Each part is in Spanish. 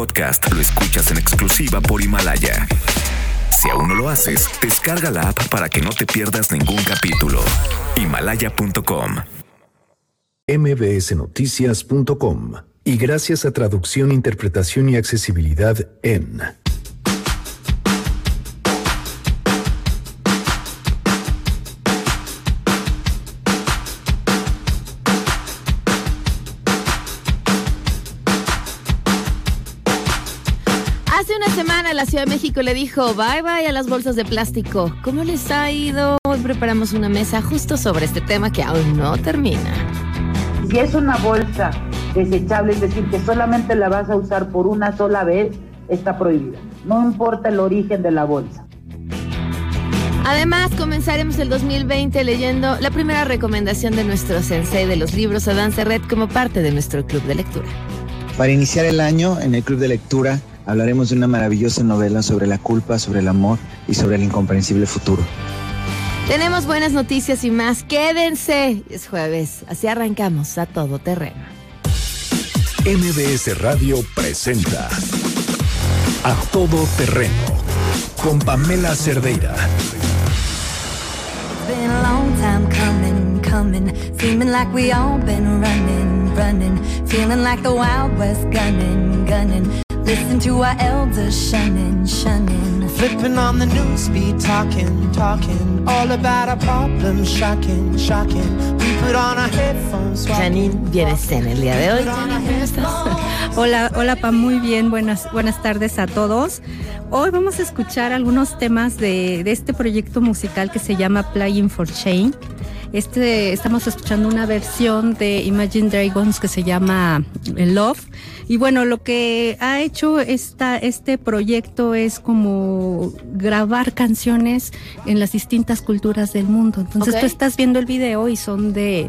podcast lo escuchas en exclusiva por Himalaya. Si aún no lo haces, descarga la app para que no te pierdas ningún capítulo. Himalaya.com. mbsnoticias.com. Y gracias a traducción, interpretación y accesibilidad en la Ciudad de México le dijo bye bye a las bolsas de plástico. ¿Cómo les ha ido? Hoy preparamos una mesa justo sobre este tema que aún no termina. Si es una bolsa desechable, es decir, que solamente la vas a usar por una sola vez, está prohibida. No importa el origen de la bolsa. Además, comenzaremos el 2020 leyendo la primera recomendación de nuestro sensei de los libros, Adán Serret, como parte de nuestro club de lectura. Para iniciar el año en el Club de Lectura hablaremos de una maravillosa novela sobre la culpa, sobre el amor y sobre el incomprensible futuro. Tenemos buenas noticias y más. Quédense. Es jueves, así arrancamos a todo terreno. MBS Radio presenta A Todo Terreno con Pamela Cerdeira. been a long time coming, coming. Seeming like we all been running, running. Feeling like the Wild West gunning, gunning. Listen to our elders shunning, shunning. Flipping on the news, be talking, talking. All about our problems, shocking, shocking. We put on our headphones. Janine, vienes en el día de hoy. Janine, ¿cómo estás? Hola, hola Pam, muy bien, buenas, buenas tardes a todos. Hoy vamos a escuchar algunos temas de, de este proyecto musical que se llama Playing for Change. Este, estamos escuchando una versión de Imagine Dragons que se llama Love. Y bueno, lo que ha hecho esta, este proyecto es como grabar canciones en las distintas culturas del mundo. Entonces tú estás viendo el video y son de,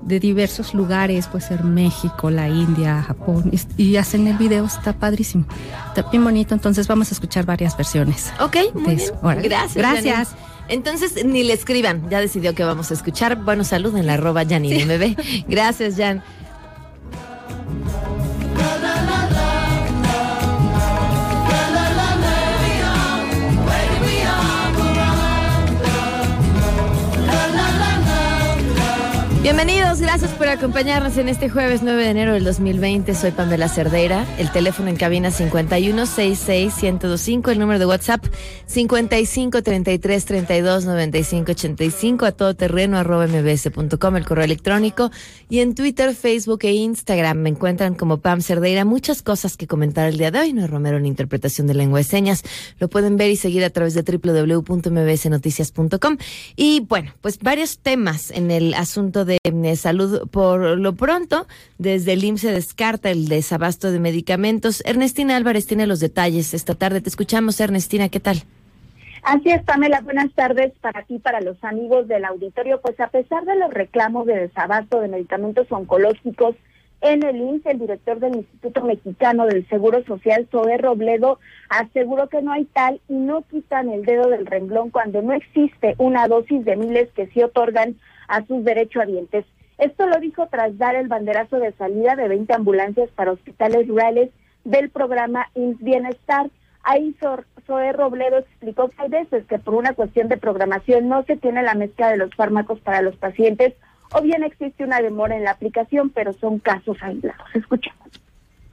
de diversos lugares, puede ser México, la India, Japón, y, hacen el video, está padrísimo, está bien bonito, entonces vamos a escuchar varias versiones. Ok, muy bien. Gracias. Gracias. Janine. Entonces, ni le escriban, ya decidió que vamos a escuchar. Bueno, salud en la arroba Janine MB. Gracias, Jan. Bienvenidos, gracias por acompañarnos en este jueves 9 de enero del 2020. Soy Pamela Cerdeira. El teléfono en cabina 5166-1025, el número de WhatsApp 5533329585, a todoterreno arroba mbs.com, el correo electrónico y en Twitter, Facebook e Instagram me encuentran como Pam Cerdeira. Muchas cosas que comentar el día de hoy. No es Romero en interpretación de lengua de señas. Lo pueden ver y seguir a través de www.mbsnoticias.com. Y bueno, pues varios temas en el asunto de eh, salud por lo pronto. Desde el IMSS se descarta el desabasto de medicamentos. Ernestina Álvarez tiene los detalles esta tarde. Te escuchamos, Ernestina. ¿Qué tal? Así es, Pamela. Buenas tardes para ti, para los amigos del auditorio. Pues a pesar de los reclamos de desabasto de medicamentos oncológicos en el IMSS, el director del Instituto Mexicano del Seguro Social, Zoe Robledo, aseguró que no hay tal y no quitan el dedo del renglón cuando no existe una dosis de miles que sí otorgan a sus derechohabientes. Esto lo dijo tras dar el banderazo de salida de 20 ambulancias para hospitales rurales del programa IMSS Bienestar. Ahí Zoe Robledo explicó que hay veces que por una cuestión de programación no se tiene la mezcla de los fármacos para los pacientes o bien existe una demora en la aplicación, pero son casos aislados. Escuchemos.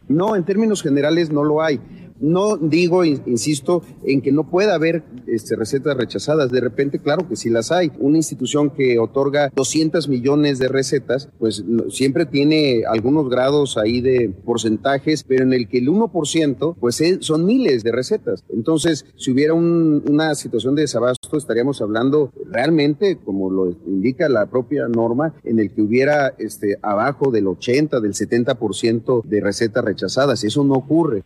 No, en términos generales no lo hay. No digo, in- insisto, en que no pueda haber este, recetas rechazadas. De repente, claro que sí las hay. Una institución que otorga 200 millones de recetas, pues siempre tiene algunos grados ahí de porcentajes, pero en el que el 1%, pues es- son miles de recetas. Entonces, si hubiera un- una situación de desabasto, estaríamos hablando realmente, como lo indica la propia norma, en el que hubiera este, abajo del 80, del 70% de recetas rechazadas. Eso no ocurre.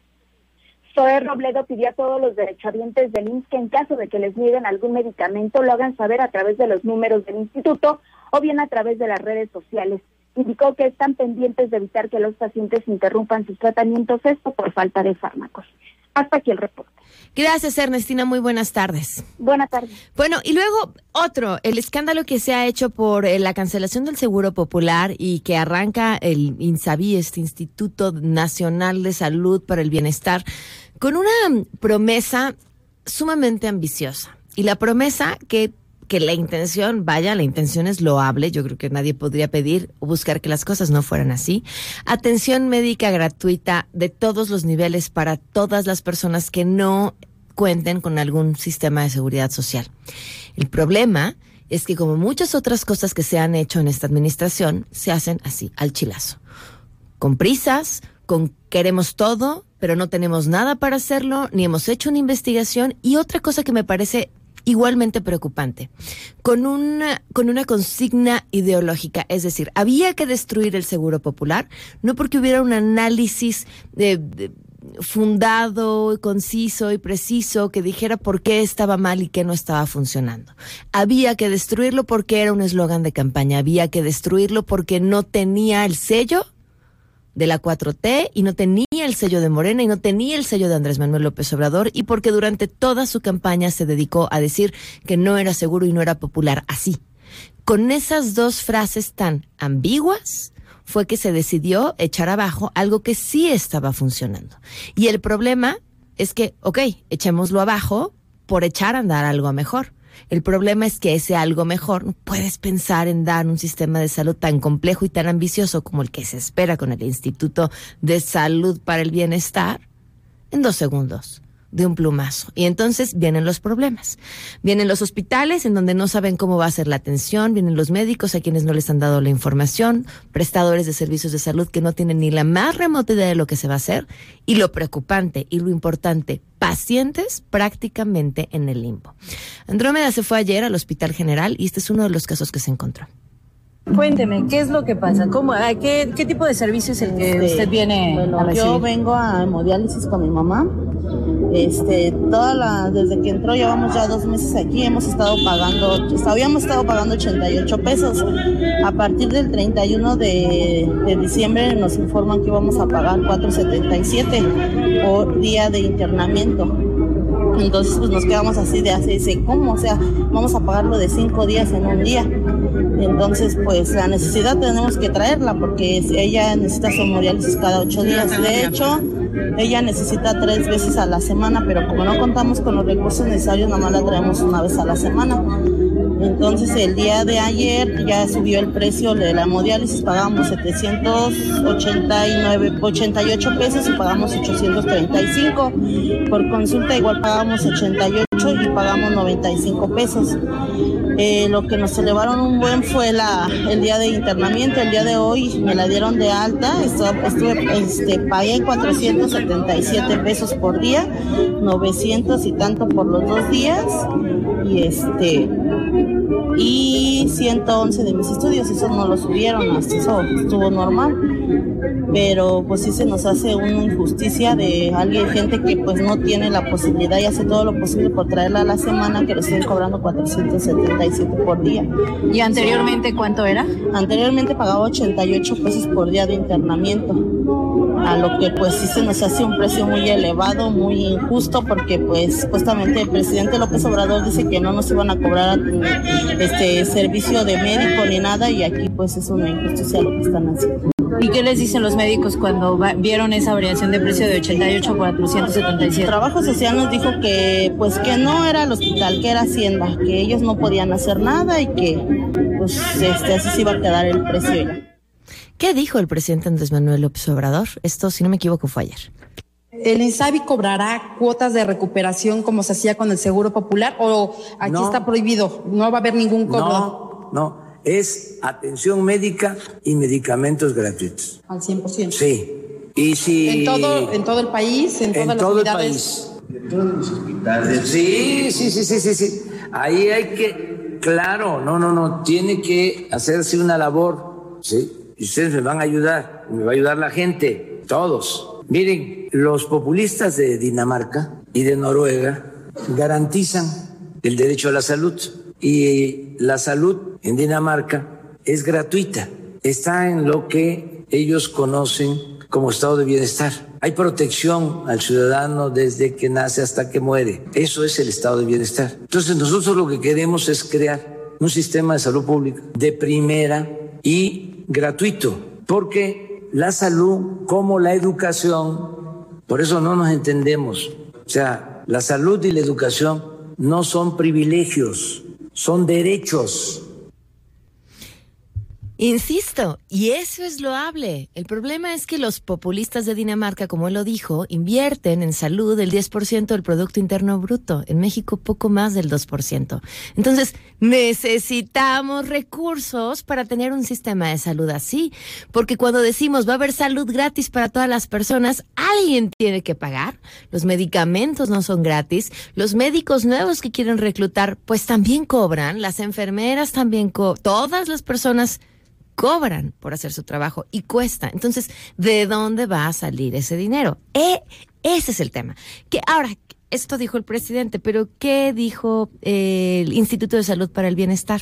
Zoe Robledo pidió a todos los derechohabientes del IMSS que en caso de que les nieguen algún medicamento lo hagan saber a través de los números del instituto o bien a través de las redes sociales. Indicó que están pendientes de evitar que los pacientes interrumpan sus tratamientos, esto por falta de fármacos. Hasta aquí el reporte. Gracias, Ernestina. Muy buenas tardes. Buenas tardes. Bueno, y luego otro, el escándalo que se ha hecho por eh, la cancelación del Seguro Popular y que arranca el INSABI, este Instituto Nacional de Salud para el Bienestar, con una promesa sumamente ambiciosa. Y la promesa que que la intención, vaya, la intención es loable, yo creo que nadie podría pedir o buscar que las cosas no fueran así. Atención médica gratuita de todos los niveles para todas las personas que no cuenten con algún sistema de seguridad social. El problema es que como muchas otras cosas que se han hecho en esta administración, se hacen así, al chilazo. Con prisas, con queremos todo, pero no tenemos nada para hacerlo, ni hemos hecho una investigación. Y otra cosa que me parece igualmente preocupante, con una, con una consigna ideológica, es decir, había que destruir el seguro popular, no porque hubiera un análisis de, fundado, conciso y preciso que dijera por qué estaba mal y qué no estaba funcionando. Había que destruirlo porque era un eslogan de campaña, había que destruirlo porque no tenía el sello de la 4T y no tenía el sello de Morena y no tenía el sello de Andrés Manuel López Obrador y porque durante toda su campaña se dedicó a decir que no era seguro y no era popular así. Con esas dos frases tan ambiguas fue que se decidió echar abajo algo que sí estaba funcionando. Y el problema es que, ok, echémoslo abajo por echar a andar algo mejor. El problema es que ese algo mejor no puedes pensar en dar un sistema de salud tan complejo y tan ambicioso como el que se espera con el Instituto de Salud para el Bienestar en dos segundos de un plumazo. Y entonces vienen los problemas. Vienen los hospitales en donde no saben cómo va a ser la atención, vienen los médicos a quienes no les han dado la información, prestadores de servicios de salud que no tienen ni la más remota idea de lo que se va a hacer, y lo preocupante y lo importante, pacientes prácticamente en el limbo. Andrómeda se fue ayer al Hospital General y este es uno de los casos que se encontró. Cuénteme, ¿qué es lo que pasa? ¿Cómo, qué, qué tipo de servicio es el que este, usted viene bueno, a Yo vengo a hemodiálisis con mi mamá. Este, toda la, desde que entró, llevamos ya dos meses aquí, hemos estado pagando, habíamos estado pagando 88 pesos. A partir del 31 de, de diciembre nos informan que íbamos a pagar 4.77 por día de internamiento. Entonces pues nos quedamos así de así, ¿cómo? O sea, vamos a pagarlo de cinco días en un día. Entonces, pues la necesidad tenemos que traerla porque ella necesita su hemodiálisis cada ocho días. De hecho, ella necesita tres veces a la semana, pero como no contamos con los recursos necesarios, nada más la traemos una vez a la semana. Entonces el día de ayer ya subió el precio de la hemodiálisis, pagamos 789, 88 pesos y pagamos 835. Por consulta igual pagamos 88 y pagamos 95 pesos. Eh, lo que nos elevaron un buen fue la, el día de internamiento. El día de hoy me la dieron de alta. Estuve, estuve este, pagué 477 pesos por día, 900 y tanto por los dos días. Y este y 111 de mis estudios, eso no lo subieron, hasta eso estuvo normal, pero pues sí se nos hace una injusticia de alguien, gente que pues no tiene la posibilidad y hace todo lo posible por traerla a la semana, que le estén cobrando 477 por día. ¿Y anteriormente cuánto era? Anteriormente pagaba 88 pesos por día de internamiento a lo que pues sí se nos hace un precio muy elevado, muy injusto, porque pues supuestamente el presidente López Obrador dice que no nos iban a cobrar este servicio de médico ni nada y aquí pues es una injusticia lo que están haciendo. ¿Y qué les dicen los médicos cuando vieron esa variación de precio de 88 a 477? Trabajo Social nos dijo que pues que no era el hospital, que era Hacienda, que ellos no podían hacer nada y que pues este, así se iba a quedar el precio ya. ¿Qué dijo el presidente Andrés Manuel López Obrador? Esto, si no me equivoco, fue ayer. ¿El INSABI cobrará cuotas de recuperación como se hacía con el Seguro Popular o aquí está prohibido? No va a haber ningún cobro. No, no. Es atención médica y medicamentos gratuitos. Al 100%. Sí. Y si... ¿En todo, en todo el país? ¿En, todas en todo el país. En todos los hospitales. Sí, sí, sí, sí, sí, sí. Ahí hay que... Claro, no, no, no. Tiene que hacerse una labor, ¿sí? Y ustedes me van a ayudar, me va a ayudar la gente, todos. Miren, los populistas de Dinamarca y de Noruega garantizan el derecho a la salud y la salud en Dinamarca es gratuita, está en lo que ellos conocen como estado de bienestar Hay protección al ciudadano desde que nace hasta que muere. Eso es el estado de bienestar. Entonces nosotros lo que queremos es crear un sistema de salud pública de primera y gratuito, porque la salud como la educación, por eso no nos entendemos. O sea, la salud y la educación no son privilegios, son derechos. Insisto, y eso es loable. El problema es que los populistas de Dinamarca, como él lo dijo, invierten en salud el 10% del Producto Interno Bruto. En México poco más del 2%. Entonces, necesitamos recursos para tener un sistema de salud así. Porque cuando decimos va a haber salud gratis para todas las personas, alguien tiene que pagar. Los medicamentos no son gratis. Los médicos nuevos que quieren reclutar, pues también cobran. Las enfermeras también cobran. Todas las personas cobran por hacer su trabajo y cuesta. Entonces, ¿de dónde va a salir ese dinero? E, ese es el tema. Que ahora, esto dijo el presidente, pero ¿qué dijo eh, el Instituto de Salud para el Bienestar?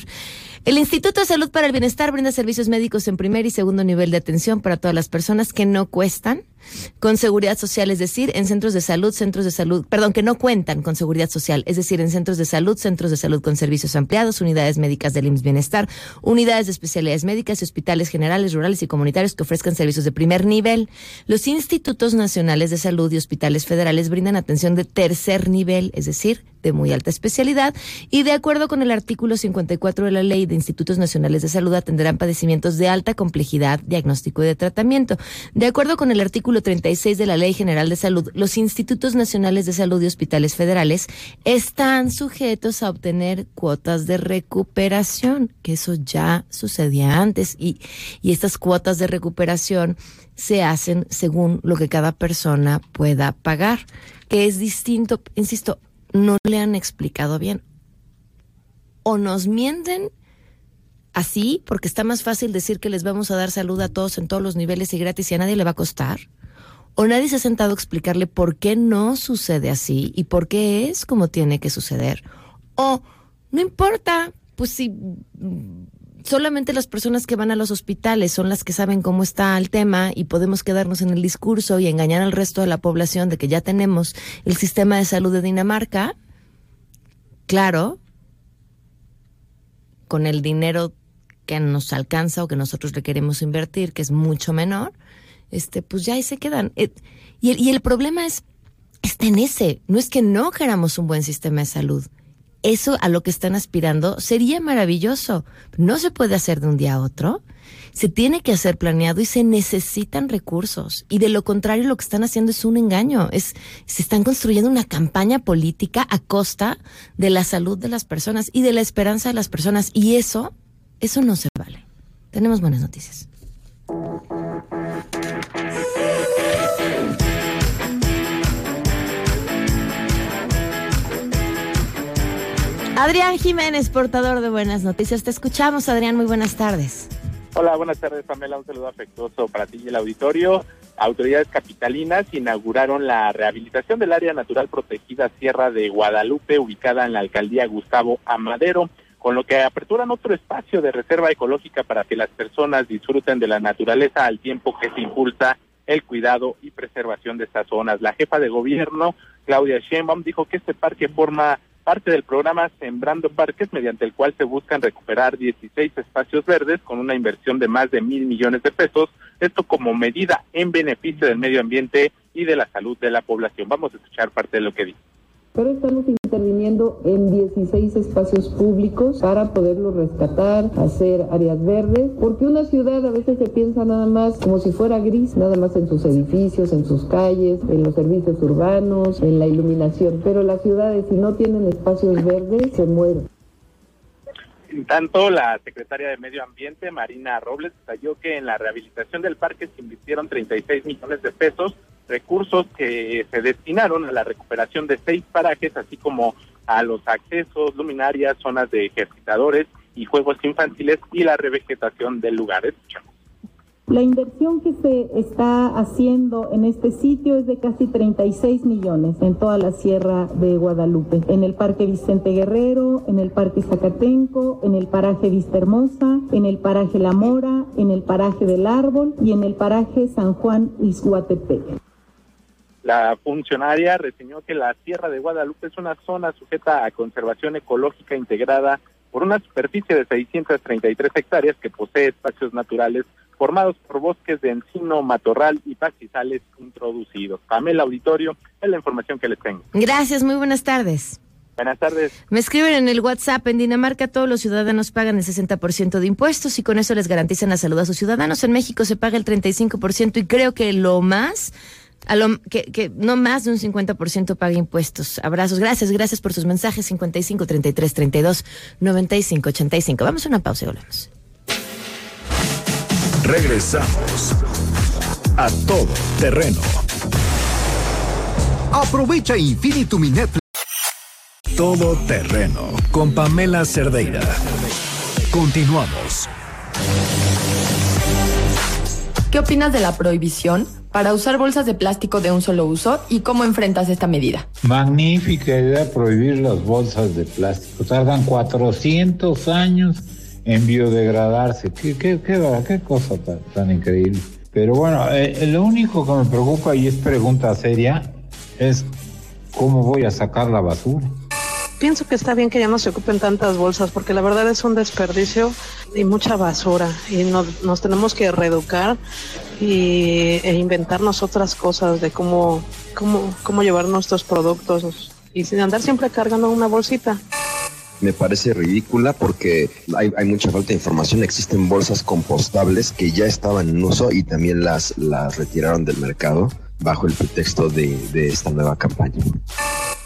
El Instituto de Salud para el Bienestar brinda servicios médicos en primer y segundo nivel de atención para todas las personas que no cuestan con seguridad social, es decir, en centros de salud, centros de salud, perdón, que no cuentan con seguridad social, es decir, en centros de salud, centros de salud con servicios ampliados, unidades médicas del IMSS Bienestar, unidades de especialidades médicas y hospitales generales, rurales y comunitarios que ofrezcan servicios de primer nivel. Los institutos nacionales de salud y hospitales federales brindan atención de tercer nivel, es decir, de muy alta especialidad y de acuerdo con el artículo 54 de la Ley de Institutos Nacionales de Salud atenderán padecimientos de alta complejidad, diagnóstico y de tratamiento. De acuerdo con el artículo 36 de la Ley General de Salud, los Institutos Nacionales de Salud y Hospitales Federales están sujetos a obtener cuotas de recuperación, que eso ya sucedía antes y, y estas cuotas de recuperación se hacen según lo que cada persona pueda pagar que es distinto, insisto, no le han explicado bien. O nos mienten así, porque está más fácil decir que les vamos a dar salud a todos en todos los niveles y gratis y a nadie le va a costar. O nadie se ha sentado a explicarle por qué no sucede así y por qué es como tiene que suceder. O no importa, pues si solamente las personas que van a los hospitales son las que saben cómo está el tema y podemos quedarnos en el discurso y engañar al resto de la población de que ya tenemos el sistema de salud de Dinamarca, claro, con el dinero que nos alcanza o que nosotros le queremos invertir, que es mucho menor, este, pues ya ahí se quedan. Eh, y el, y el problema es, está en ese, no es que no queramos un buen sistema de salud, eso a lo que están aspirando sería maravilloso. No se puede hacer de un día a otro. Se tiene que hacer planeado y se necesitan recursos. Y de lo contrario, lo que están haciendo es un engaño. Es, se están construyendo una campaña política a costa de la salud de las personas y de la esperanza de las personas. Y eso, eso no se vale. Tenemos buenas noticias. Adrián Jiménez, portador de buenas noticias. Te escuchamos, Adrián. Muy buenas tardes. Hola, buenas tardes, Pamela. Un saludo afectuoso para ti y el auditorio. Autoridades capitalinas inauguraron la rehabilitación del área natural protegida Sierra de Guadalupe, ubicada en la alcaldía Gustavo Amadero, con lo que aperturan otro espacio de reserva ecológica para que las personas disfruten de la naturaleza al tiempo que se impulsa el cuidado y preservación de estas zonas. La jefa de gobierno, Claudia Sheinbaum, dijo que este parque forma parte del programa Sembrando Parques, mediante el cual se buscan recuperar 16 espacios verdes con una inversión de más de mil millones de pesos, esto como medida en beneficio del medio ambiente y de la salud de la población. Vamos a escuchar parte de lo que dice pero estamos interviniendo en 16 espacios públicos para poderlos rescatar, hacer áreas verdes, porque una ciudad a veces se piensa nada más como si fuera gris, nada más en sus edificios, en sus calles, en los servicios urbanos, en la iluminación, pero las ciudades si no tienen espacios verdes se mueren. En tanto, la secretaria de Medio Ambiente, Marina Robles, detalló que en la rehabilitación del parque se invirtieron 36 millones de pesos recursos que se destinaron a la recuperación de seis parajes, así como a los accesos, luminarias, zonas de ejercitadores y juegos infantiles y la revegetación del lugar. Escuchamos. La inversión que se está haciendo en este sitio es de casi 36 millones en toda la Sierra de Guadalupe, en el Parque Vicente Guerrero, en el Parque Zacatenco, en el paraje Vista Hermosa, en el paraje La Mora, en el paraje del Árbol y en el paraje San Juan Izhuatepec. La funcionaria reseñó que la Sierra de Guadalupe es una zona sujeta a conservación ecológica integrada por una superficie de 633 hectáreas que posee espacios naturales formados por bosques de encino, matorral y pastizales introducidos. Pamela Auditorio es la información que les tengo. Gracias, muy buenas tardes. Buenas tardes. Me escriben en el WhatsApp, en Dinamarca todos los ciudadanos pagan el 60% de impuestos y con eso les garantizan la salud a sus ciudadanos. En México se paga el 35% y creo que lo más, a lo, que, que no más de un 50% paga impuestos. Abrazos, gracias, gracias por sus mensajes 55 33 32 95 85. Vamos a una pausa y volvemos. Regresamos a todo terreno. Aprovecha Infinitum y Netflix. Todo terreno con Pamela Cerdeira. Continuamos. ¿Qué opinas de la prohibición para usar bolsas de plástico de un solo uso y cómo enfrentas esta medida? Magnífica idea prohibir las bolsas de plástico. Tardan 400 años en biodegradarse. ¿Qué, cosa tan, tan, increíble? Pero bueno, eh, lo único que me preocupa y es pregunta seria es cómo voy a sacar la basura. Pienso que está bien que ya no se ocupen tantas bolsas porque la verdad es un desperdicio y mucha basura y no, nos tenemos que reeducar y, e inventarnos otras cosas de cómo, cómo, cómo llevar nuestros productos y sin andar siempre cargando una bolsita me parece ridícula porque hay, hay, mucha falta de información. Existen bolsas compostables que ya estaban en uso y también las, las retiraron del mercado bajo el pretexto de, de esta nueva campaña.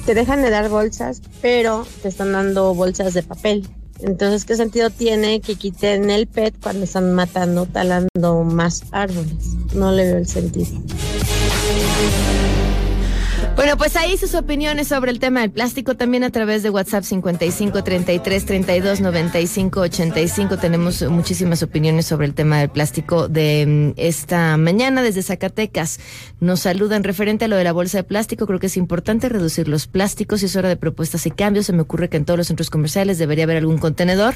Te dejan de dar bolsas, pero te están dando bolsas de papel. Entonces, ¿qué sentido tiene que quiten el PET cuando están matando, talando más árboles? No le veo el sentido. Bueno, pues ahí sus opiniones sobre el tema del plástico también a través de WhatsApp 55 33 32 95 85. Tenemos muchísimas opiniones sobre el tema del plástico de esta mañana desde Zacatecas. Nos saludan referente a lo de la bolsa de plástico. Creo que es importante reducir los plásticos y es hora de propuestas y cambios. Se me ocurre que en todos los centros comerciales debería haber algún contenedor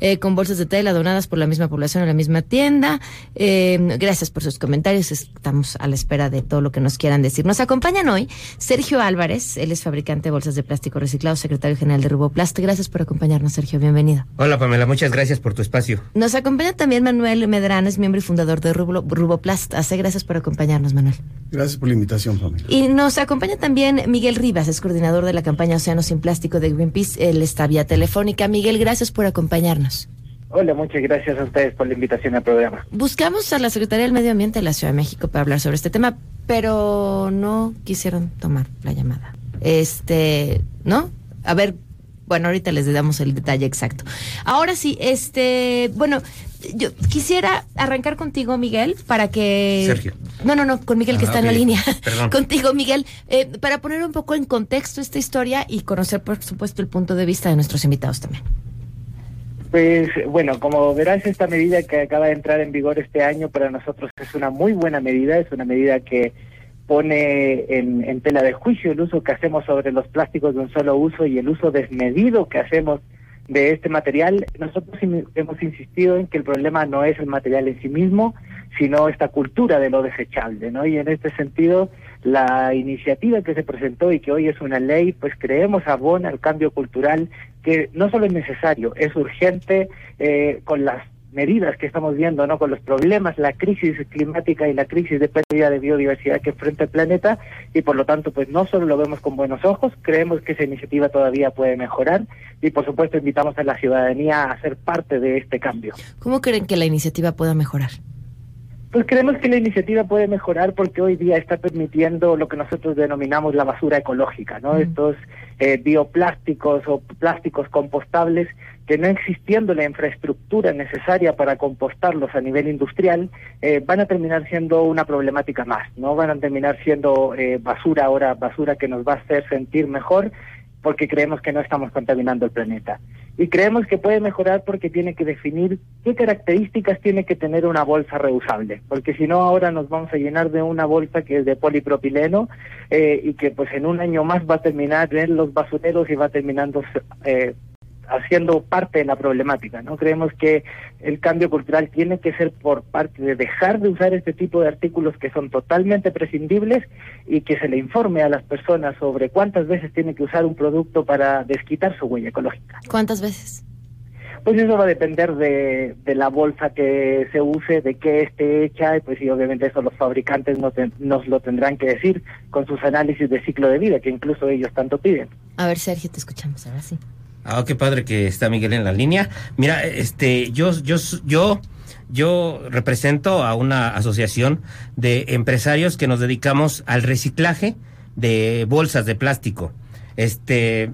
eh, con bolsas de tela donadas por la misma población en la misma tienda. Eh, gracias por sus comentarios. Estamos a la espera de todo lo que nos quieran decir. Nos acompañan hoy Sergio Álvarez, él es fabricante de bolsas de plástico reciclado, secretario general de Ruboplast. Gracias por acompañarnos, Sergio. Bienvenido. Hola, Pamela. Muchas gracias por tu espacio. Nos acompaña también Manuel Medrano, es miembro y fundador de Rubo, Ruboplast. Hace gracias por acompañarnos, Manuel. Gracias por la invitación, Pamela. Y nos acompaña también Miguel Rivas, es coordinador de la campaña Océano sin Plástico de Greenpeace. Él está vía telefónica. Miguel, gracias por acompañarnos. Hola, muchas gracias a ustedes por la invitación al programa. Buscamos a la Secretaría del Medio Ambiente de la Ciudad de México para hablar sobre este tema, pero no quisieron tomar la llamada. Este, ¿no? A ver, bueno, ahorita les damos el detalle exacto. Ahora sí, este, bueno, yo quisiera arrancar contigo, Miguel, para que... Sergio. No, no, no, con Miguel que Ah, está en la línea. Perdón. Contigo, Miguel, eh, para poner un poco en contexto esta historia y conocer, por supuesto, el punto de vista de nuestros invitados también. Pues bueno, como verás, esta medida que acaba de entrar en vigor este año para nosotros es una muy buena medida, es una medida que pone en, tela de juicio el uso que hacemos sobre los plásticos de un solo uso y el uso desmedido que hacemos de este material. Nosotros hemos insistido en que el problema no es el material en sí mismo, sino esta cultura de lo desechable, ¿no? Y en este sentido, la iniciativa que se presentó y que hoy es una ley, pues creemos abona al cambio cultural que no solo es necesario, es urgente eh, con las medidas que estamos viendo, ¿no? Con los problemas, la crisis climática y la crisis de pérdida de biodiversidad que enfrenta el planeta y por lo tanto, pues no solo lo vemos con buenos ojos, creemos que esa iniciativa todavía puede mejorar y por supuesto invitamos a la ciudadanía a ser parte de este cambio. ¿Cómo creen que la iniciativa pueda mejorar? Pues creemos que la iniciativa puede mejorar porque hoy día está permitiendo lo que nosotros denominamos la basura ecológica, ¿no? Estos eh, bioplásticos o plásticos compostables que no existiendo la infraestructura necesaria para compostarlos a nivel industrial, eh, van a terminar siendo una problemática más, ¿no? Van a terminar siendo eh, basura ahora, basura que nos va a hacer sentir mejor porque creemos que no estamos contaminando el planeta. Y creemos que puede mejorar porque tiene que definir qué características tiene que tener una bolsa reusable, porque si no ahora nos vamos a llenar de una bolsa que es de polipropileno eh, y que pues en un año más va a terminar en los basureros y va terminando eh, haciendo parte de la problemática, ¿no? Creemos que el cambio cultural tiene que ser por parte de dejar de usar este tipo de artículos que son totalmente prescindibles y que se le informe a las personas sobre cuántas veces tiene que usar un producto para desquitar su huella ecológica. ¿Cuántas veces? Pues eso va a depender de, de la bolsa que se use, de qué esté hecha, y pues y obviamente eso los fabricantes nos, nos lo tendrán que decir con sus análisis de ciclo de vida, que incluso ellos tanto piden. A ver, Sergio, te escuchamos ahora sí. Ah, qué padre que está Miguel en la línea. Mira, este, yo, yo, yo, yo represento a una asociación de empresarios que nos dedicamos al reciclaje de bolsas de plástico. Este,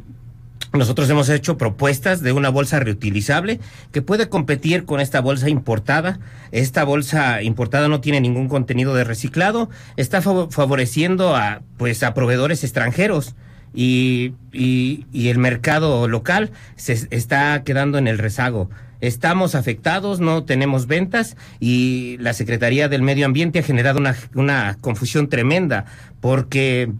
nosotros hemos hecho propuestas de una bolsa reutilizable que puede competir con esta bolsa importada. Esta bolsa importada no tiene ningún contenido de reciclado, está favoreciendo a pues a proveedores extranjeros y, y, el mercado local se está quedando en el rezago. Estamos afectados, no tenemos ventas y la Secretaría del Medio Ambiente ha generado una, una confusión tremenda porque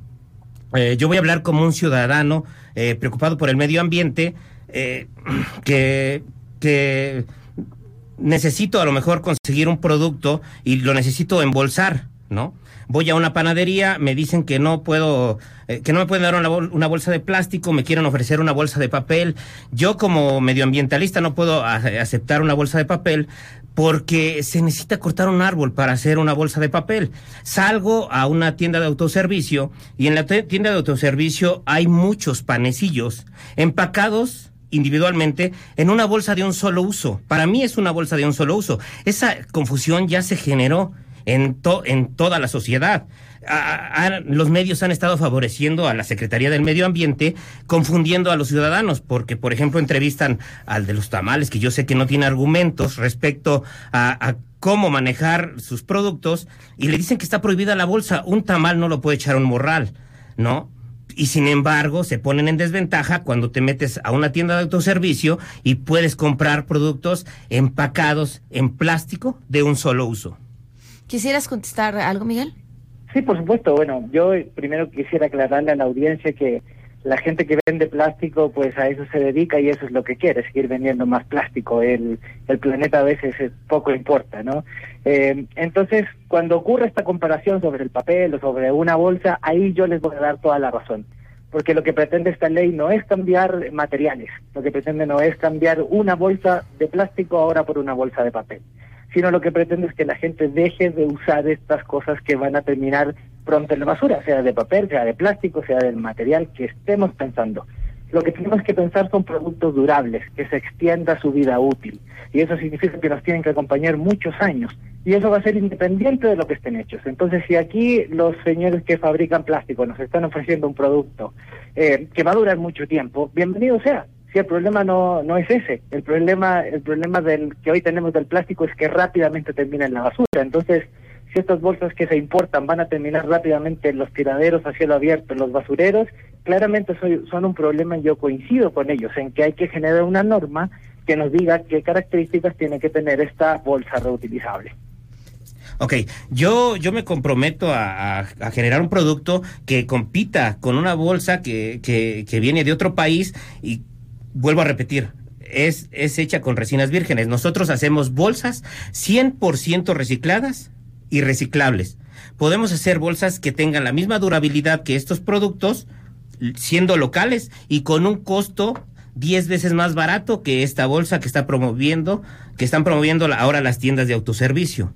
eh, yo voy a hablar como un ciudadano eh, preocupado por el medio ambiente, eh, que, que necesito a lo mejor conseguir un producto y lo necesito embolsar, ¿no? Voy a una panadería, me dicen que no puedo, eh, que no me pueden dar una, una, bolsa de plástico, me quieren ofrecer una bolsa de papel. Yo como medioambientalista no puedo aceptar una bolsa de papel porque se necesita cortar un árbol para hacer una bolsa de papel. Salgo a una tienda de autoservicio y en la tienda de autoservicio hay muchos panecillos empacados individualmente en una bolsa de un solo uso. Para mí es una bolsa de un solo uso. Esa confusión ya se generó en, to en toda la sociedad. Los medios han estado favoreciendo a la Secretaría del Medio Ambiente, confundiendo a los ciudadanos, porque, por ejemplo, entrevistan al de los tamales, que yo sé que no tiene argumentos respecto a, a cómo manejar sus productos, y le dicen que está prohibida la bolsa. Un tamal no lo puede echar un morral, ¿no? y sin embargo se ponen en desventaja cuando te metes a una tienda de autoservicio y puedes comprar productos empacados en plástico de un solo uso. ¿Quisieras contestar algo, Miguel? Sí, por supuesto. Bueno, yo primero quisiera aclararle a la audiencia que la gente que vende plástico, pues a eso se dedica y eso es lo que quiere, seguir vendiendo más plástico. El, el planeta a veces poco importa, ¿no? Eh, entonces, cuando ocurre esta comparación sobre el papel o sobre una bolsa, ahí yo les voy a dar toda la razón. Porque lo que pretende esta ley no es cambiar materiales, lo que pretende no es cambiar una bolsa de plástico ahora por una bolsa de papel sino lo que pretende es que la gente deje de usar estas cosas que van a terminar pronto en la basura, sea de papel, sea de plástico, sea del material que estemos pensando. Lo que tenemos que pensar son productos durables, que se extienda su vida útil. Y eso significa que nos tienen que acompañar muchos años. Y eso va a ser independiente de lo que estén hechos. Entonces, si aquí los señores que fabrican plástico nos están ofreciendo un producto eh, que va a durar mucho tiempo, bienvenido sea si el problema no, no es ese, el problema, el problema del que hoy tenemos del plástico es que rápidamente termina en la basura. Entonces, si estas bolsas que se importan van a terminar rápidamente en los tiraderos a cielo abierto, en los basureros, claramente soy, son un problema y yo coincido con ellos en que hay que generar una norma que nos diga qué características tiene que tener esta bolsa reutilizable. Ok, yo, yo me comprometo a, a, a, generar un producto que compita con una bolsa que, que, que viene de otro país y vuelvo a repetir, es, es hecha con resinas vírgenes. Nosotros hacemos bolsas 100% recicladas y reciclables. Podemos hacer bolsas que tengan la misma durabilidad que estos productos, siendo locales y con un costo 10 veces más barato que esta bolsa que está promoviendo, que están promoviendo ahora las tiendas de autoservicio.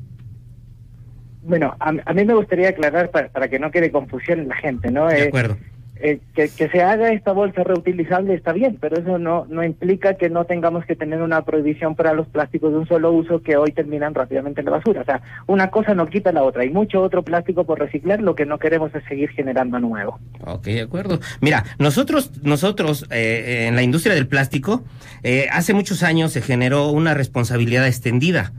Bueno, a, a mí me gustaría aclarar para, para, que no quede confusión en la gente, ¿no? De acuerdo. Eh, eh, que, que, se haga esta bolsa reutilizable está bien, pero eso no, no implica que no tengamos que tener una prohibición para los plásticos de un solo uso que hoy terminan rápidamente en la basura. O sea, una cosa no quita la otra. Hay mucho otro plástico por reciclar, lo que no queremos es seguir generando nuevo. Ok, de acuerdo. Mira, nosotros, nosotros eh, en la industria del plástico, eh, hace muchos años se generó una responsabilidad extendida.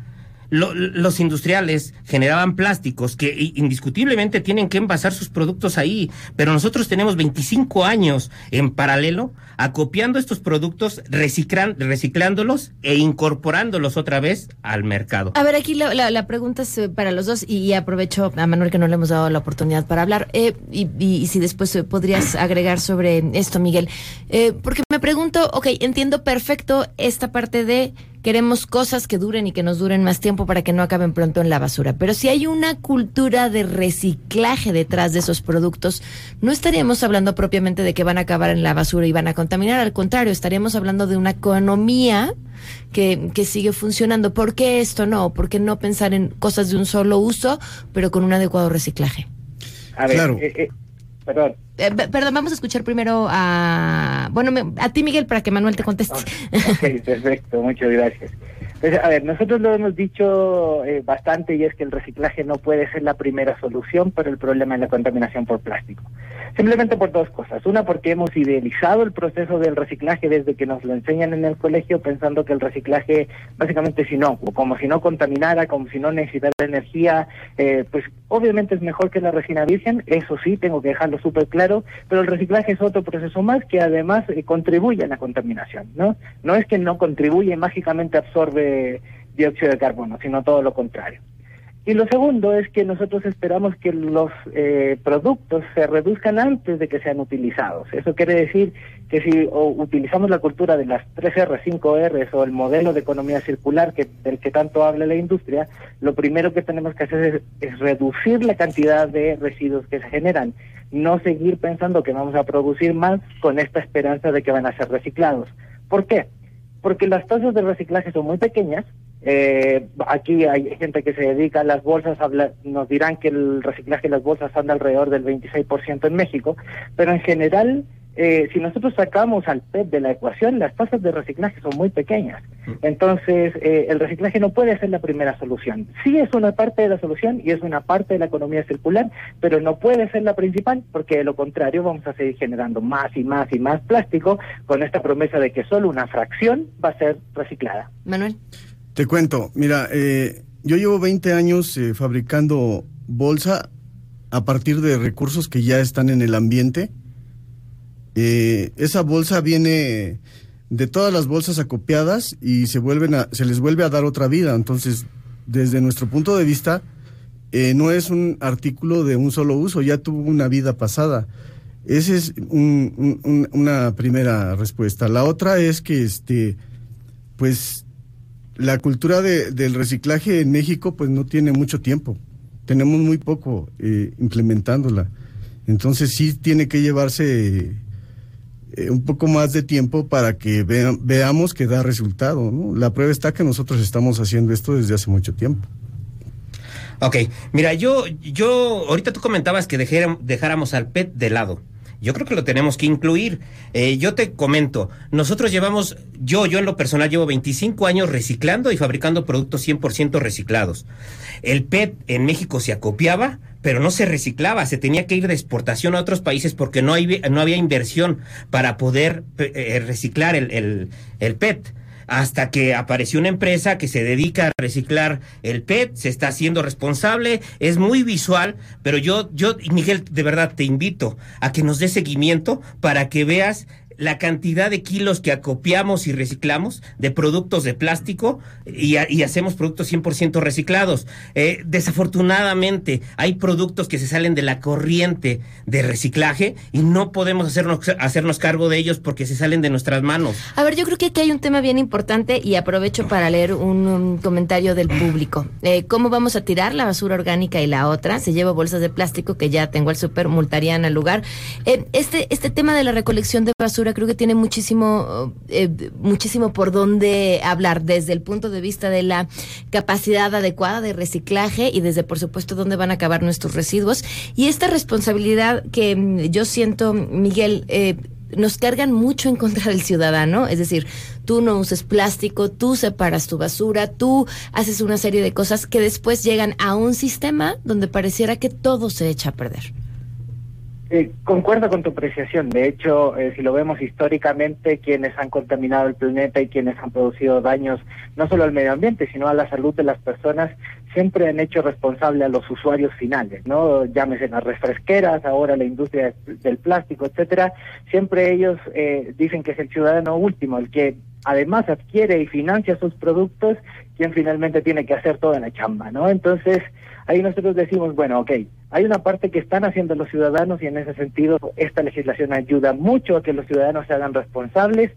Los industriales generaban plásticos que indiscutiblemente tienen que envasar sus productos ahí, pero nosotros tenemos 25 años en paralelo acopiando estos productos, reciclándolos e incorporándolos otra vez al mercado. A ver, aquí la, pregunta es eh, para los dos y, aprovecho a Manuel que no le hemos dado la oportunidad para hablar eh, y, si después eh, podrías agregar sobre esto, Miguel, porque me pregunto, ok, entiendo perfecto esta parte de queremos cosas que duren y que nos duren más tiempo para que no acaben pronto en la basura. Pero si hay una cultura de reciclaje detrás de esos productos, no estaríamos hablando propiamente de que van a acabar en la basura y van a contaminar. Al contrario, estaríamos hablando de una economía que, que sigue funcionando. ¿Por qué esto no? ¿Por qué no pensar en cosas de un solo uso, pero con un adecuado reciclaje? A ver, claro. Eh, eh, perdón. Eh, perdón, vamos a escuchar primero a, bueno, a ti Miguel para que Manuel te conteste. Ok, perfecto, muchas gracias. Pues, a ver, nosotros lo hemos dicho eh, bastante y es que el reciclaje no puede ser la primera solución para el problema de la contaminación por plástico. Simplemente por dos cosas. Una, porque hemos idealizado el proceso del reciclaje desde que nos lo enseñan en el colegio, pensando que el reciclaje básicamente es inocuo, como si no contaminara, como si no necesitara energía. Eh, pues obviamente es mejor que la resina virgen, eso sí, tengo que dejarlo súper claro, pero el reciclaje es otro proceso más que además eh, contribuye a la contaminación, ¿no? No es que no contribuye, mágicamente absorbe dióxido de carbono, sino todo lo contrario. Y lo segundo es que nosotros esperamos que los eh, productos se reduzcan antes de que sean utilizados. Eso quiere decir que si utilizamos la cultura de las 3R, 5R o el modelo de economía circular que, del que tanto habla la industria, lo primero que tenemos que hacer es reducir la cantidad de residuos que se generan, no seguir pensando que vamos a producir más con esta esperanza de que van a ser reciclados. ¿Por qué? Porque las tasas de reciclaje son muy pequeñas. Eh, aquí hay gente que se dedica a las bolsas, nos dirán que el reciclaje de las bolsas anda alrededor del 26% en México, pero en general, eh, si nosotros sacamos al PET de la ecuación, las tasas de reciclaje son muy pequeñas. Mm. Entonces, eh, el reciclaje no puede ser la primera solución. Sí es una parte de la solución y es una parte de la economía circular, pero no puede ser la principal porque de lo contrario vamos a seguir generando más y más y más plástico con esta promesa de que solo una fracción va a ser reciclada. Manuel. Te cuento, mira, eh, yo llevo 20 años eh, fabricando bolsa a partir de recursos que ya están en el ambiente. Eh, esa bolsa viene de todas las bolsas acopiadas y se, vuelven a, se les vuelve a dar otra vida. Entonces, desde nuestro punto de vista, no es un artículo de un solo uso, ya tuvo una vida pasada. Esa es una primera respuesta. La otra es que, este, pues, la cultura de, del reciclaje en México pues no tiene mucho tiempo. Tenemos muy poco eh, implementándola. Entonces sí tiene que llevarse eh, un poco más de tiempo para que veamos que da resultado. La prueba está que nosotros estamos haciendo esto desde hace mucho tiempo. Ok, mira, yo, yo, ahorita tú comentabas que dejáramos al PET de lado yo creo que lo tenemos que incluir. Eh, yo te comento, nosotros llevamos, yo, yo en lo personal llevo 25 años reciclando y fabricando productos 100% reciclados. El PET en México se acopiaba, pero no se reciclaba, se tenía que ir de exportación a otros países porque no, hay, no había inversión para poder eh, reciclar el, el, el PET hasta que apareció una empresa que se dedica a reciclar el PET, se está haciendo responsable, es muy visual, pero yo, yo, Miguel, de verdad te invito a que nos dé seguimiento para que veas la cantidad de kilos que acopiamos y reciclamos de productos de plástico y, hacemos productos 100% reciclados. Eh, desafortunadamente hay productos que se salen de la corriente de reciclaje y no podemos hacernos, hacernos cargo de ellos porque se salen de nuestras manos. A ver, yo creo que aquí hay un tema bien importante y aprovecho para leer un, comentario del público. Eh, ¿Cómo vamos a tirar la basura orgánica y la otra? Se lleva bolsas de plástico que ya tengo al super multarían al lugar. Eh, este, este tema de la recolección de basura creo que tiene muchísimo, eh, muchísimo por dónde hablar desde el punto de vista de la capacidad adecuada de reciclaje y desde, por supuesto, dónde van a acabar nuestros residuos. Y esta responsabilidad que mm, yo siento, Miguel, eh, nos cargan mucho en contra del ciudadano, es decir, tú no uses plástico, tú separas tu basura, tú haces una serie de cosas que después llegan a un sistema donde pareciera que todo se echa a perder. Eh, concuerdo con tu apreciación. De hecho, eh, si lo vemos históricamente, quienes han contaminado el planeta y quienes han producido daños no solo al medio ambiente, sino a la salud de las personas, siempre han hecho responsable a los usuarios finales, ¿no? Llámese las refresqueras, ahora la industria del plástico, etcétera. Siempre ellos eh, dicen que es el ciudadano último, el que además adquiere y financia sus productos, quien finalmente tiene que hacer toda la chamba, ¿no? Entonces, ahí nosotros decimos, bueno, ok, hay una parte que están haciendo los ciudadanos y en ese sentido esta legislación ayuda mucho a que los ciudadanos se hagan responsables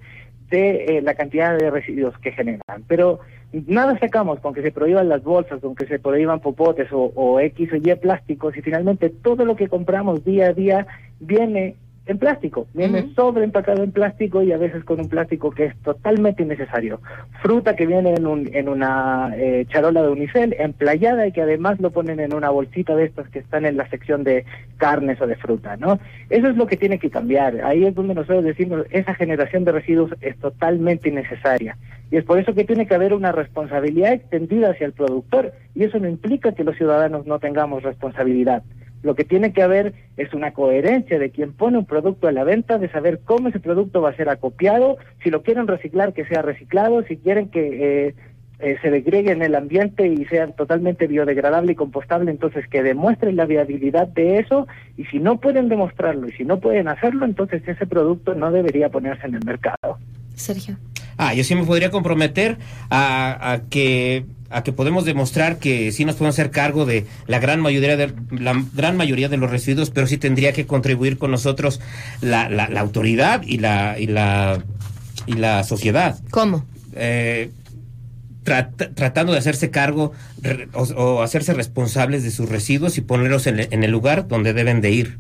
de eh, la cantidad de residuos que generan. Pero nada sacamos con que se prohíban las bolsas, con que se prohíban popotes o, o X o Y plásticos y finalmente todo lo que compramos día a día viene en plástico, viene sobre empacado en plástico y a veces con un plástico que es totalmente innecesario. Fruta que viene en, un, en una eh, charola de unicel, emplayada y que además lo ponen en una bolsita de estas que están en la sección de carnes o de fruta, ¿no? Eso es lo que tiene que cambiar. Ahí es donde nosotros decimos, esa generación de residuos es totalmente innecesaria. Y es por eso que tiene que haber una responsabilidad extendida hacia el productor. Y eso no implica que los ciudadanos no tengamos responsabilidad. Lo que tiene que haber es una coherencia de quien pone un producto a la venta, de saber cómo ese producto va a ser acopiado, si lo quieren reciclar, que sea reciclado, si quieren que eh, eh, se degregue en el ambiente y sea totalmente biodegradable y compostable, entonces que demuestren la viabilidad de eso y si no pueden demostrarlo y si no pueden hacerlo, entonces ese producto no debería ponerse en el mercado. Sergio. Ah, yo sí me podría comprometer a, a que a que podemos demostrar que sí nos podemos hacer cargo de la gran mayoría de la gran mayoría de los residuos, pero sí tendría que contribuir con nosotros la, la, la autoridad y la y la y la sociedad. ¿Cómo? Eh, trat- tratando de hacerse cargo re- o, o hacerse responsables de sus residuos y ponerlos en, en el lugar donde deben de ir.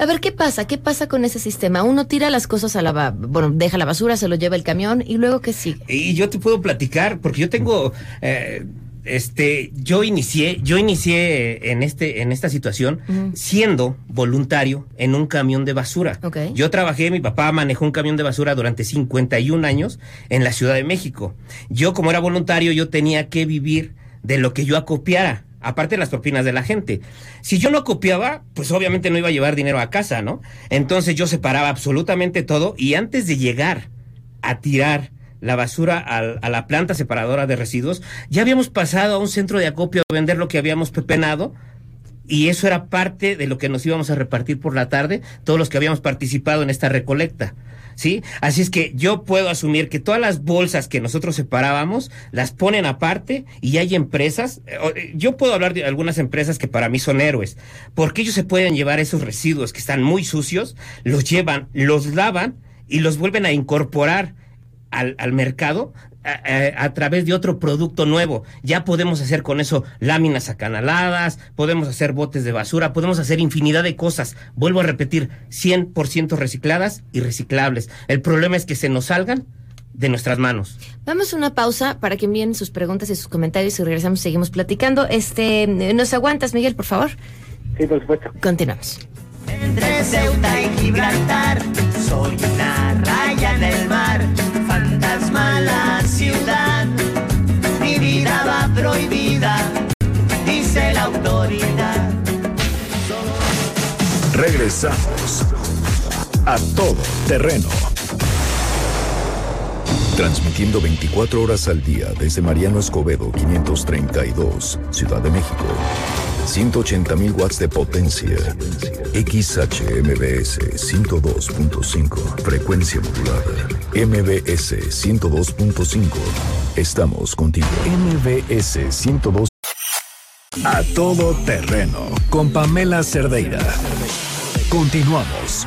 A ver, ¿qué pasa? ¿Qué pasa con ese sistema? Uno tira las cosas a la... Bueno, deja la basura, se lo lleva el camión y luego ¿qué sigue? Y yo te puedo platicar, porque yo tengo, eh, este, yo inicié, yo inicié en este, en esta situación siendo voluntario en un camión de basura. Yo trabajé, mi papá manejó un camión de basura durante 51 años en la Ciudad de México. Yo, como era voluntario, yo tenía que vivir de lo que yo acopiara. Aparte de las propinas de la gente. Si yo no acopiaba, pues obviamente no iba a llevar dinero a casa, ¿no? Entonces yo separaba absolutamente todo y antes de llegar a tirar la basura a, la planta separadora de residuos, ya habíamos pasado a un centro de acopio a vender lo que habíamos pepenado y eso era parte de lo que nos íbamos a repartir por la tarde, todos los que habíamos participado en esta recolecta. ¿Sí? Así es que yo puedo asumir que todas las bolsas que nosotros separábamos las ponen aparte y hay empresas, eh, eh, yo puedo hablar de algunas empresas que para mí son héroes, porque ellos se pueden llevar esos residuos que están muy sucios, los llevan, los lavan y los vuelven a incorporar al, al mercado a, a- a través de otro producto nuevo. Ya podemos hacer con eso láminas acanaladas, podemos hacer botes de basura, podemos hacer infinidad de cosas. Vuelvo a repetir, 100% recicladas y reciclables. El problema es que se nos salgan de nuestras manos. Vamos a una pausa para que envíen sus preguntas y sus comentarios y regresamos y seguimos platicando. Este, ¿Nos aguantas, Miguel, por favor? Sí, por supuesto. Continuamos. Entre Ceuta y Gibraltar, a todo terreno. Transmitiendo 24 horas al día desde Mariano Escobedo 532, Ciudad de México. 180.000 watts de potencia. XHMBS 102.5. Frecuencia modulada. MBS 102.5. Estamos contigo. MBS 102. A todo terreno. Con Pamela Cerdeira. Continuamos.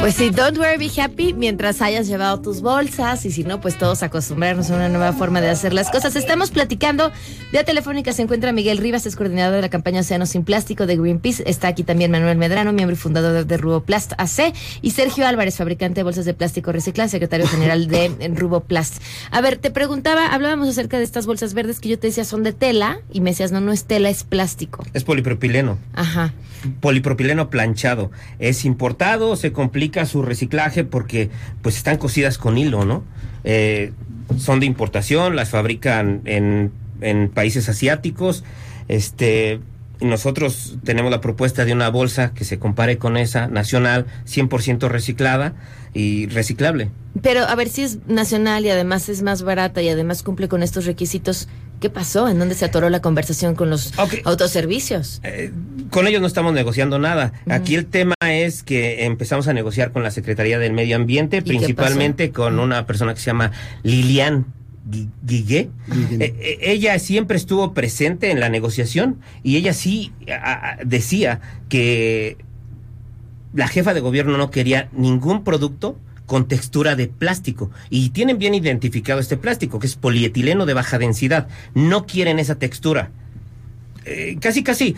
Pues sí, don't worry, be happy mientras hayas llevado tus bolsas y si no, pues todos acostumbrarnos a una nueva forma de hacer las cosas. Estamos platicando, vía telefónica se encuentra Miguel Rivas, es coordinador de la campaña Océano Sin Plástico de Greenpeace. Está aquí también Manuel Medrano, miembro y fundador de, de Ruboplast AC y Sergio Álvarez, fabricante de bolsas de plástico reciclado, secretario general de Ruboplast. A ver, te preguntaba, hablábamos acerca de estas bolsas verdes que yo te decía son de tela y me decías, no, no es tela, es plástico. Es polipropileno. Ajá. Polipropileno planchado. Es importado, se complica su reciclaje porque pues están cosidas con hilo, ¿no? Eh, son de importación, las fabrican en, en países asiáticos. Este, nosotros tenemos la propuesta de una bolsa que se compare con esa nacional, 100% reciclada y reciclable. Pero a ver si es nacional y además es más barata y además cumple con estos requisitos. ¿Qué pasó? ¿En dónde se atoró la conversación con los autoservicios? Eh, con ellos no estamos negociando nada. Aquí el tema es que empezamos a negociar con la Secretaría del Medio Ambiente, principalmente con una persona que se llama Lilian Guigué. Eh, eh, ella siempre estuvo presente en la negociación y ella sí decía que la jefa de gobierno no quería ningún producto con textura de plástico. Y tienen bien identificado este plástico, que es polietileno de baja densidad. No quieren esa textura. Eh, casi, casi,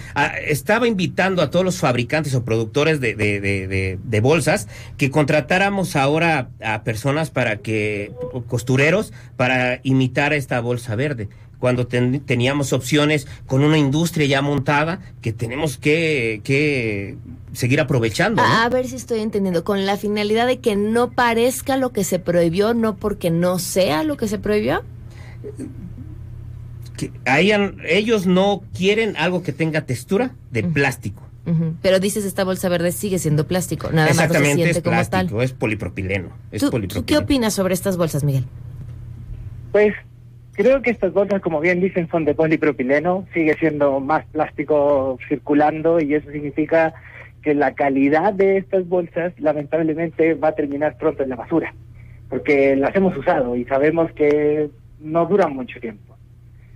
estaba invitando a todos los fabricantes o productores de, de, bolsas que contratáramos ahora a personas para que, costureros, para imitar esta bolsa verde cuando teníamos opciones con una industria ya montada que tenemos que, que seguir aprovechando. A ver si estoy entendiendo, con la finalidad de que no parezca lo que se prohibió, no porque no sea lo que se prohibió. Que ellos no quieren algo que tenga textura de plástico. Pero dices esta bolsa verde sigue siendo plástico, nada Exactamente, más es plástico, es polipropileno. Es polipropileno. ¿Tú qué opinas sobre estas bolsas, Miguel? Pues Creo que estas bolsas, como bien dicen, son de polipropileno, sigue siendo más plástico circulando y eso significa que la calidad de estas bolsas lamentablemente va a terminar pronto en la basura, porque las hemos usado y sabemos que no duran mucho tiempo.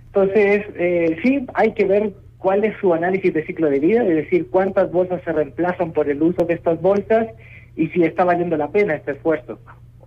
Entonces, eh, sí, hay que ver cuál es su análisis de ciclo de vida, es decir, cuántas bolsas se reemplazan por el uso de estas bolsas y si está valiendo la pena este esfuerzo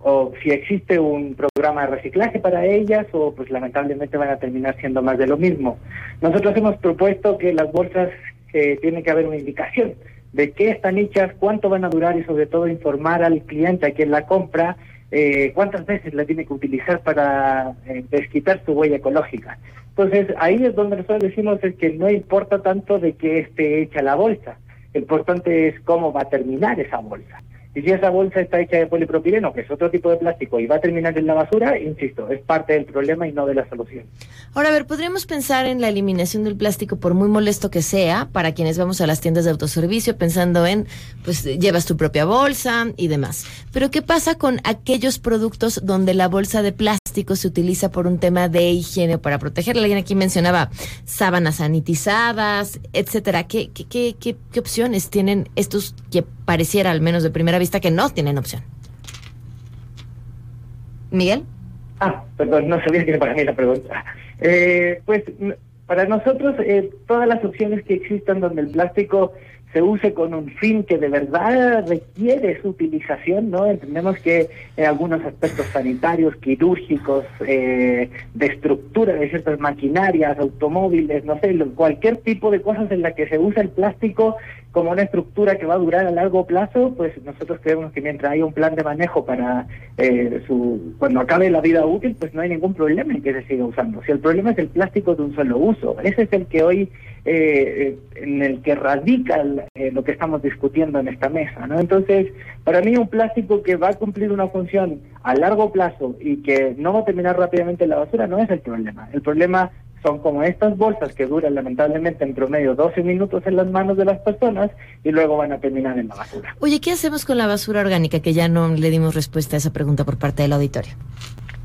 o si existe un programa de reciclaje para ellas o pues lamentablemente van a terminar siendo más de lo mismo. Nosotros hemos propuesto que las bolsas eh, tiene que haber una indicación de qué están hechas, cuánto van a durar y sobre todo informar al cliente, a quien la compra, eh, cuántas veces la tiene que utilizar para eh, desquitar su huella ecológica. Entonces ahí es donde nosotros decimos es que no importa tanto de qué esté hecha la bolsa, lo importante es cómo va a terminar esa bolsa. Y si esa bolsa está hecha de polipropileno, que es otro tipo de plástico, y va a terminar en la basura, insisto, es parte del problema y no de la solución. Ahora, a ver, podríamos pensar en la eliminación del plástico, por muy molesto que sea, para quienes vamos a las tiendas de autoservicio, pensando en, pues, llevas tu propia bolsa y demás. Pero, ¿qué pasa con aquellos productos donde la bolsa de plástico se utiliza por un tema de higiene para protegerla? Alguien aquí mencionaba sábanas sanitizadas, etcétera. ¿Qué, opciones tienen estos que pareciera, al menos de primera vista, que no tienen opción. Miguel. Ah, perdón, no sabía que era para mí la pregunta. Eh, pues para nosotros eh, todas las opciones que existan donde el plástico se use con un fin que de verdad requiere su utilización, ¿no? Entendemos que en algunos aspectos sanitarios, quirúrgicos, eh, de estructura de ciertas maquinarias, automóviles, no sé, cualquier tipo de cosas en la que se usa el plástico como una estructura que va a durar a largo plazo, pues nosotros creemos que mientras haya un plan de manejo para eh, su cuando acabe la vida útil, pues no hay ningún problema en que se siga usando. Si el problema es el plástico de un solo uso, ese es el que hoy eh, en el que radica eh, lo que estamos discutiendo en esta mesa, ¿no? Entonces, para mí un plástico que va a cumplir una función a largo plazo y que no va a terminar rápidamente en la basura no es el problema. El problema son como estas bolsas que duran lamentablemente en promedio 12 minutos en las manos de las personas y luego van a terminar en la basura. Oye, ¿qué hacemos con la basura orgánica? Que ya no le dimos respuesta a esa pregunta por parte del auditorio.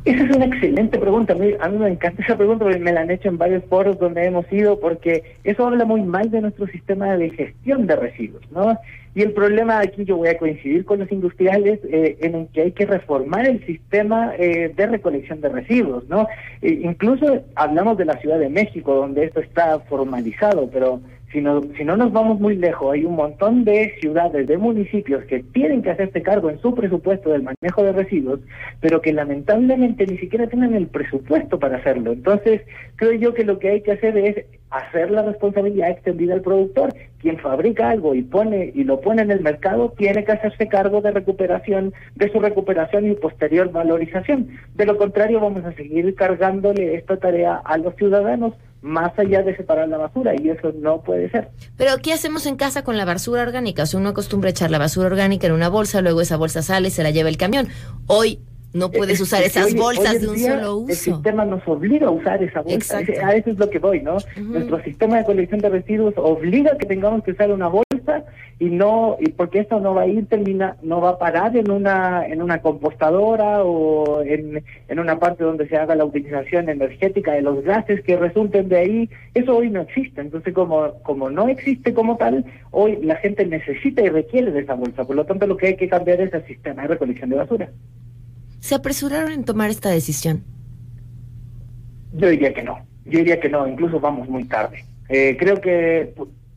Esa es una excelente pregunta. A mí, a mí me encanta esa pregunta porque me la han hecho en varios foros donde hemos ido porque eso habla muy mal de nuestro sistema de gestión de residuos, ¿no? Y el problema aquí yo voy a coincidir con los industriales eh, en que hay que reformar el sistema eh, de recolección de residuos, ¿no? E incluso hablamos de la Ciudad de México, donde esto está formalizado, pero si no, si no nos vamos muy lejos, hay un montón de ciudades, de municipios que tienen que hacerse cargo en su presupuesto del manejo de residuos, pero que lamentablemente ni siquiera tienen el presupuesto para hacerlo. Entonces, creo yo que lo que hay que hacer es hacer la responsabilidad extendida al productor. Quien fabrica algo y pone y lo pone en el mercado tiene que hacerse cargo de recuperación, de su recuperación y posterior valorización. De lo contrario, vamos a seguir cargándole esta tarea a los ciudadanos más allá de separar la basura y eso no puede ser. Pero ¿qué hacemos en casa con la basura orgánica? O sea, uno acostumbra echar la basura orgánica en una bolsa, luego esa bolsa sale, se la lleva el camión. Hoy No puedes usar esas bolsas de un solo uso. El sistema nos obliga a usar esa bolsa. A eso es lo que voy, ¿no? Nuestro sistema de colección de residuos obliga a que tengamos que usar una bolsa y no y porque esto no va a ir termina no va a parar en una en una compostadora o en, en una parte donde se haga la utilización energética de los gases que resulten de ahí. Eso hoy no existe. Entonces como como no existe como tal hoy la gente necesita y requiere de esa bolsa. Por lo tanto lo que hay que cambiar es el sistema de recolección de basura. Se apresuraron en tomar esta decisión yo diría que no. Yo diría que no. Incluso vamos muy tarde. Eh, creo que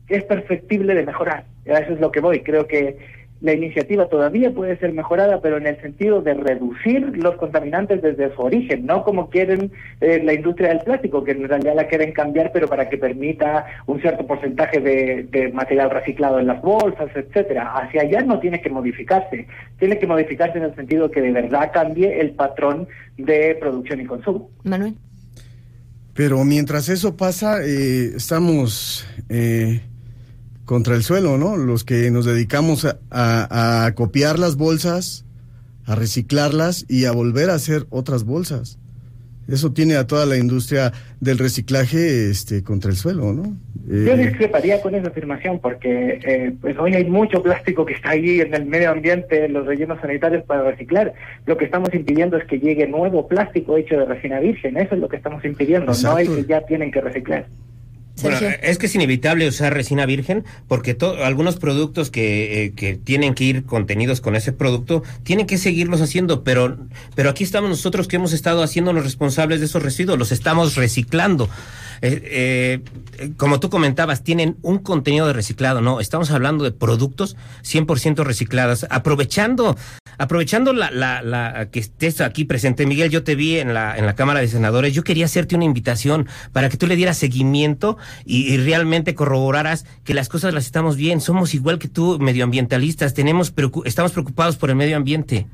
es perfectible de mejorar. A eso es lo que voy. Creo que la iniciativa todavía puede ser mejorada, pero en el sentido de reducir los contaminantes desde su origen, no como quieren eh, la industria del plástico, que en realidad la quieren cambiar, pero para que permita un cierto porcentaje de, de material reciclado en las bolsas, etcétera. Hacia allá no tiene que modificarse, tiene que modificarse en el sentido que de verdad cambie el patrón de producción y consumo. Manuel. Pero mientras eso pasa, eh, estamos eh, contra el suelo, ¿no? Los que nos dedicamos a, a, copiar las bolsas, a reciclarlas y a volver a hacer otras bolsas. Eso tiene a toda la industria del reciclaje este, contra el suelo, ¿no? Yo eh, discreparía con esa afirmación porque eh, pues hoy hay mucho plástico que está ahí en el medio ambiente, en los rellenos sanitarios para reciclar. Lo que estamos impidiendo es que llegue nuevo plástico hecho de resina virgen. Eso es lo que estamos impidiendo, no el que ya tienen que reciclar. Bueno, es que es inevitable usar resina virgen porque algunos productos que, eh, que, tienen que ir contenidos con ese producto tienen que seguirlos haciendo, pero, pero aquí estamos nosotros que hemos estado haciéndonos responsables de esos residuos, los estamos reciclando. Eh, eh, como tú comentabas, tienen un contenido de reciclado, ¿no? Estamos hablando de productos 100% reciclados, aprovechando aprovechando la, la, la, que estés aquí presente, Miguel, yo te vi en la, en la Cámara de Senadores, yo quería hacerte una invitación para que tú le dieras seguimiento y, realmente corroboraras que las cosas las estamos bien, somos igual que tú, medioambientalistas, tenemos estamos preocupados por el medio ambiente.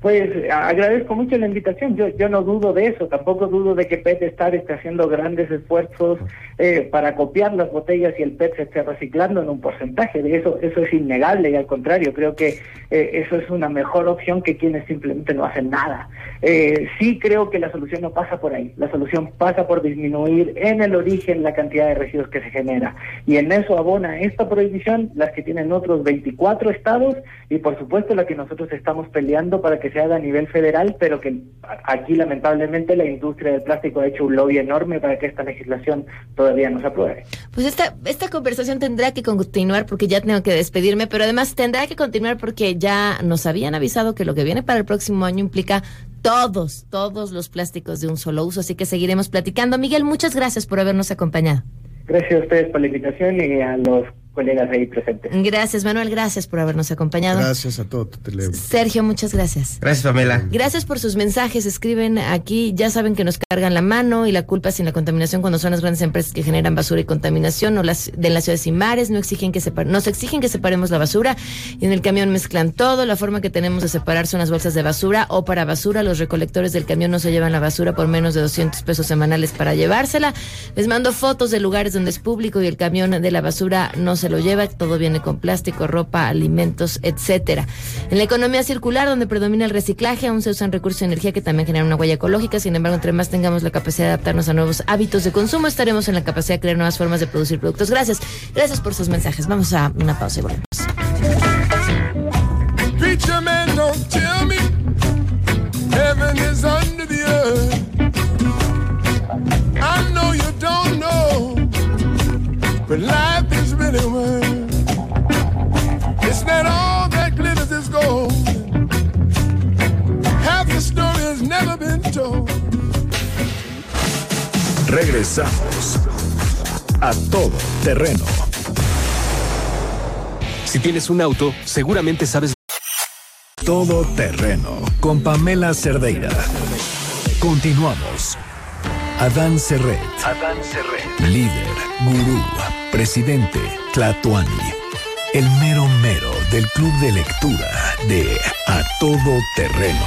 Pues agradezco mucho la invitación. Yo, yo no dudo de eso. Tampoco dudo de que PET está, está haciendo grandes esfuerzos eh, para copiar las botellas y el PET se esté reciclando en un porcentaje. De eso, eso es innegable y al contrario, creo que eh, eso es una mejor opción que quienes simplemente no hacen nada. Eh, sí creo que la solución no pasa por ahí. La solución pasa por disminuir en el origen la cantidad de residuos que se genera. Y en eso abona esta prohibición las que tienen otros 24 estados y por supuesto la que nosotros estamos peleando para que se haga a nivel federal, pero que aquí lamentablemente la industria del plástico ha hecho un lobby enorme para que esta legislación todavía no se apruebe. Pues esta, esta conversación tendrá que continuar porque ya tengo que despedirme, pero además tendrá que continuar porque ya nos habían avisado que lo que viene para el próximo año implica todos, todos los plásticos de un solo uso, así que seguiremos platicando. Miguel, muchas gracias por habernos acompañado. Gracias a ustedes por la invitación y a los colegas ahí presentes. Gracias, Manuel, gracias por habernos acompañado. Gracias a todos. Sergio, muchas gracias. Gracias, Pamela. Gracias por sus mensajes. Escriben aquí, ya saben que nos cargan la mano y la culpa sin la contaminación cuando son las grandes empresas que generan basura y contaminación o las de las ciudades y mares. No exigen que nos exigen que separemos la basura y en el camión mezclan todo. La forma que tenemos de separar son las bolsas de basura o para basura. Los recolectores del camión no se llevan la basura por menos de 200 pesos semanales para llevársela. Les mando fotos de lugares donde es público y el camión de la basura no se lo lleva, todo viene con plástico, ropa, alimentos, etcétera. En la economía circular, donde predomina el reciclaje, aún se usan recursos de energía que también generan una huella ecológica. Sin embargo, entre más tengamos la capacidad de adaptarnos a nuevos hábitos de consumo, estaremos en la capacidad de crear nuevas formas de producir productos. Gracias, gracias por sus mensajes. Vamos a una pausa y volvemos. But life is really worth. It's not all that glitters is gold. Half the story has never been told. Regresamos a todo terreno. Si tienes un auto, seguramente sabes todo terreno con Pamela Cerdeira. Continuamos. Adán Serret. Adán Serret. Líder, gurú, presidente, Tlatuani. El mero mero del club de lectura de A Todo Terreno.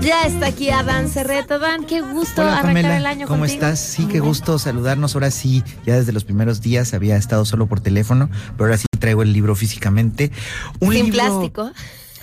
Ya está aquí Adán Serret. Adán, qué gusto arrancar el año ¿Cómo estás? Sí, qué gusto saludarnos. Ahora sí, ya desde los primeros días había estado solo por teléfono, pero ahora sí traigo el libro físicamente. Un Sin libro- plástico.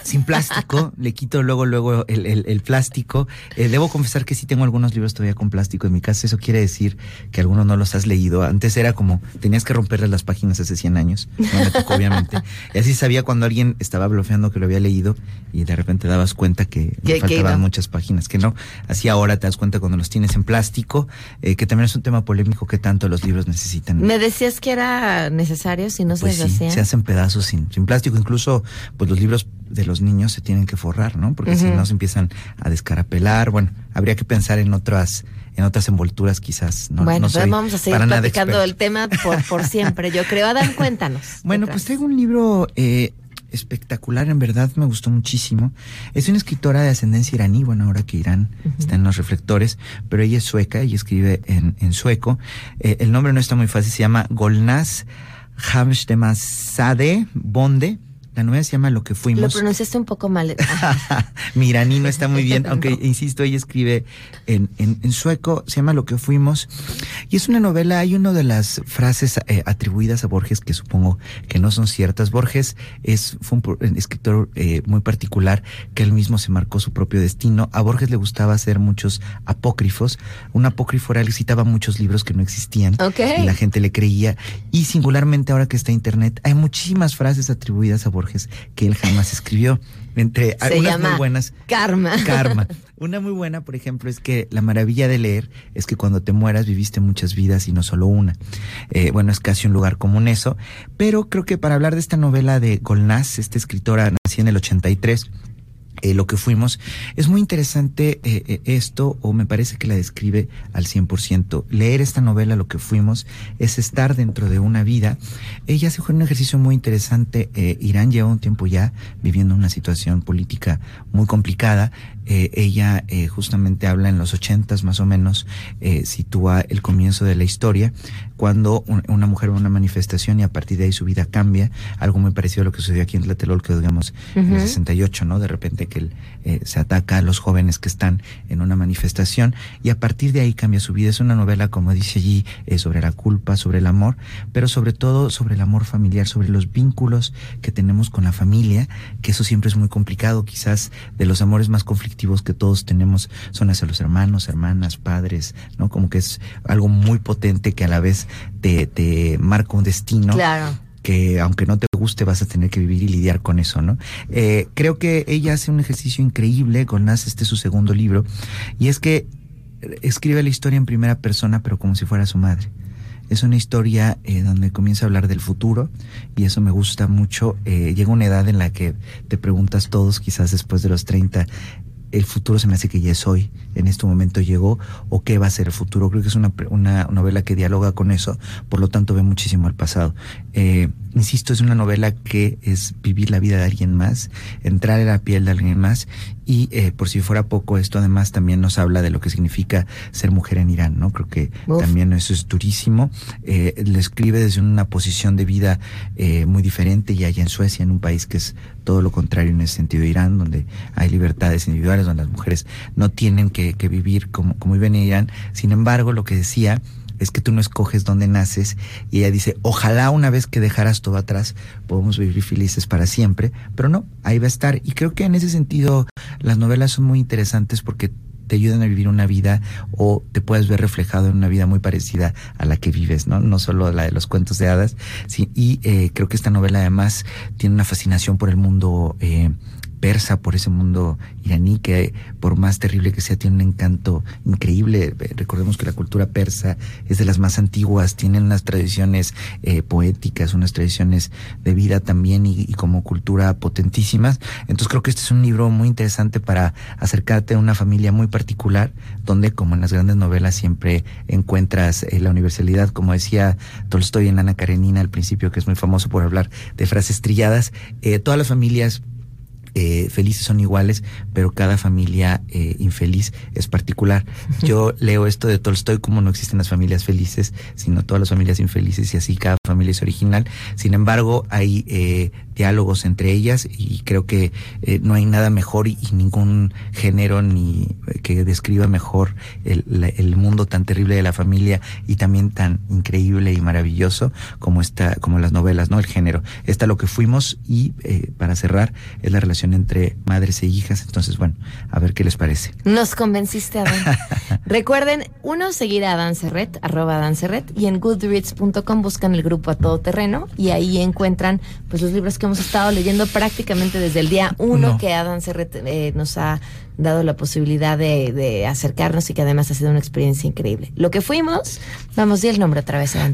Sin plástico, le quito luego, luego el, el- el plástico. Eh, debo confesar que sí tengo algunos libros todavía con plástico en mi casa. Eso quiere decir que algunos no los has leído. Antes era como, tenías que romperle las páginas hace 100 años. No me tocó, obviamente. Y así sabía cuando alguien estaba bloqueando que lo había leído y de repente dabas cuenta que, faltaban muchas páginas, que no. Así ahora te das cuenta cuando los tienes en plástico, eh, que también es un tema polémico que tanto los libros necesitan. Me decías que era necesario si no Pues se sí, deshacían. se hacen pedazos sin, sin plástico. Incluso, pues los libros de los niños se tienen que forrar, ¿no? Porque si no se empiezan a descarapelar. Bueno, habría que pensar en otras, en otras envolturas, quizás. No, bueno, no soy vamos a seguir platicando del tema por, por siempre. Yo creo, Adán, cuéntanos. Bueno, pues traigo un libro eh, espectacular, en verdad me gustó muchísimo. Es una escritora de ascendencia iraní, bueno, ahora que Irán está en los reflectores, pero ella es sueca y escribe en, en sueco. Eh, el nombre no está muy fácil, se llama Golnaz Hamshtemazade Bonde. La novela se llama Lo que Lo fuimos. pronunciaste un poco mal. Mi iraní no está muy bien, aunque insisto, ella escribe en, en- en sueco, se llama Lo que fuimos. Y es una novela, hay una de las frases eh, atribuidas a Borges que supongo que no son ciertas. Borges es, fue un, un escritor eh, muy particular que él mismo se marcó su propio destino. A Borges le gustaba hacer muchos apócrifos. Un apócrifo era, él citaba muchos libros que no existían Ok. y la gente le creía. Y singularmente ahora que está internet, hay muchísimas frases atribuidas a Borges que él jamás escribió. Entre Se algunas llama muy buenas. Karma. Karma. Una muy buena, por ejemplo, es que la maravilla de leer es que cuando te mueras viviste muchas vidas y no solo una. Eh, bueno, es casi un lugar común eso. Pero creo que para hablar de esta novela de Golnaz, esta escritora nacida en el 83, eh, lo que fuimos. Es muy interesante eh, eh, esto, o me parece que la describe al 100%. Leer esta novela, lo que fuimos, es estar dentro de una vida. Ella hace un ejercicio muy interesante. Eh, Irán lleva un tiempo ya viviendo una situación política muy complicada. Eh, ella eh, justamente habla en los ochentas más o menos, eh, sitúa el comienzo de la historia, cuando un- una mujer va a una manifestación y a partir de ahí su vida cambia, algo muy parecido a lo que sucedió aquí en Tlatelolco, digamos, en el Ujú. 68, ¿no? De repente que él, eh, se ataca a los jóvenes que están en una manifestación y a partir de ahí cambia su vida. Es una novela, como dice allí, eh, sobre la culpa, sobre el amor, pero sobre todo sobre el amor familiar, sobre los vínculos que tenemos con la familia, que eso siempre es muy complicado. Quizás de los amores más conflictivos que todos tenemos son hacia los hermanos, hermanas, padres, ¿no? Como que es algo muy potente que a la vez te, te marca un destino Claro. que aunque no te guste vas a tener que vivir y lidiar con eso, ¿no? Eh, creo que ella hace un ejercicio increíble con Nas, este es su segundo libro, y es que escribe la historia en primera persona, pero como si fuera su madre. Es una historia eh, donde comienza a hablar del futuro y eso me gusta mucho. Eh, llega una edad en la que te preguntas todos, quizás después de los 30, el futuro se me hace que ya es hoy, en este momento llegó, o qué va a ser el futuro. Creo que es una, una novela que dialoga con eso, por lo tanto ve muchísimo al pasado. Eh, insisto, es una novela que es vivir la vida de alguien más, entrar en la piel de alguien más, y eh, por si fuera poco, esto además también nos habla de lo que significa ser mujer en Irán, ¿no? Creo que Uf. también eso es durísimo. Eh, lo escribe desde una posición de vida eh, muy diferente y allá en Suecia, en un país que es todo lo contrario en ese sentido, Irán, donde hay libertades individuales, donde las mujeres no tienen que, que vivir como, como viven en Irán. Sin embargo, lo que decía es que tú no escoges dónde naces y ella dice, ojalá una vez que dejaras todo atrás podamos vivir felices para siempre, pero no, ahí va a estar. Y creo que en ese sentido las novelas son muy interesantes porque te ayudan a vivir una vida o te puedes ver reflejado en una vida muy parecida a la que vives, ¿no? No solo la de los cuentos de hadas. Sí, y eh, creo que esta novela además tiene una fascinación por el mundo eh, persa, por ese mundo iraní que por más terrible que sea tiene un encanto increíble. Eh, Recordemos que la cultura persa es de las más antiguas, tienen unas tradiciones eh, poéticas, unas tradiciones de vida también y, como cultura potentísimas. Entonces creo que este es un libro muy interesante para acercarte a una familia muy particular, donde como en las grandes novelas siempre encuentras eh, la universalidad, como decía Tolstoy en Ana Karenina al principio, que es muy famoso por hablar de frases trilladas. Todas las familias eh, felices son iguales, pero cada familia eh, infeliz es particular. Yo leo esto de Tolstoy como no existen las familias felices, sino todas las familias infelices y así cada familia es original. Sin embargo, hay eh, diálogos entre ellas y creo que eh, no hay nada mejor y, ningún género ni eh, que describa mejor el, el, mundo tan terrible de la familia y también tan increíble y maravilloso como esta, como las novelas, ¿no? El género. Esta lo que fuimos y eh, para cerrar es la relación entre madres e hijas. Entonces, bueno, a ver qué les parece. Nos convenciste, Adán. Recuerden, uno, seguir a Dan Serret, arroba Dan Serret, y en goodreads.com buscan el grupo a todo terreno y ahí encuentran pues los libros que hemos estado leyendo prácticamente desde el día uno que Adán Serret eh, nos ha dado la posibilidad de, acercarnos y que además ha sido una experiencia increíble. Lo que fuimos, vamos, di el nombre otra vez, que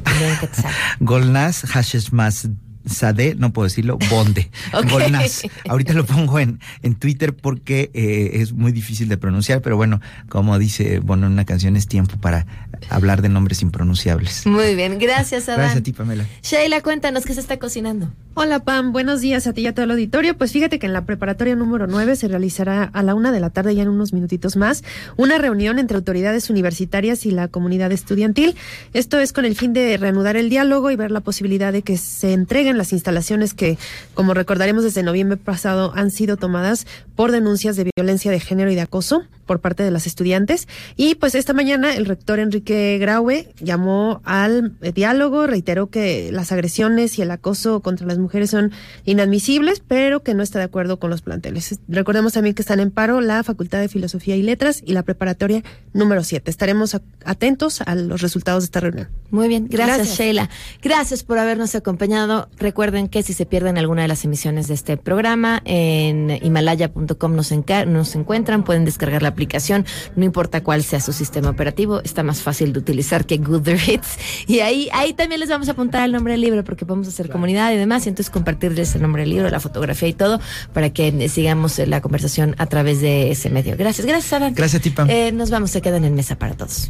Golnas Hashes más Sade, no puedo decirlo, Bonde. Golnas. Ahorita lo pongo en, en Twitter porque eh, es muy difícil de pronunciar, pero bueno, como dice bueno en una canción, es tiempo para hablar de nombres impronunciables. Muy bien, gracias, Adán. Gracias a ti, Pamela. Sheila, cuéntanos qué se está cocinando. Hola, Pam. Buenos días a ti y a todo el auditorio. Pues fíjate que en la preparatoria número 9 se realizará a la una de la tarde, ya en unos minutitos más, una reunión entre autoridades universitarias y la comunidad estudiantil. Esto es con el fin de reanudar el diálogo y ver la posibilidad de que se entreguen las instalaciones que, como recordaremos desde noviembre pasado, han sido tomadas por denuncias de violencia de género y de acoso por parte de las estudiantes. Y pues esta mañana el rector Enrique Graue llamó al eh, diálogo, reiteró que las agresiones y el acoso contra las mujeres son inadmisibles, pero que no está de acuerdo con los planteles. Recordemos también que están en paro la Facultad de Filosofía y Letras y la preparatoria número 7. Estaremos atentos a los resultados de esta reunión. Muy bien, gracias, Sheila. Gracias por habernos acompañado. Recuerden que si se pierden alguna de las emisiones de este programa, en himalaya.com nos, nos encuentran, pueden descargar la aplicación, no importa cuál sea su sistema operativo, está más fácil de utilizar que Goodreads. Y ahí, ahí también les vamos a apuntar el nombre del libro porque podemos hacer comunidad y demás, y entonces compartirles el nombre del libro, la fotografía y todo, para que sigamos la conversación a través de ese medio. Gracias, gracias, Alan. Gracias, Tipa. Eh, nos vamos, se quedan en mesa para todos.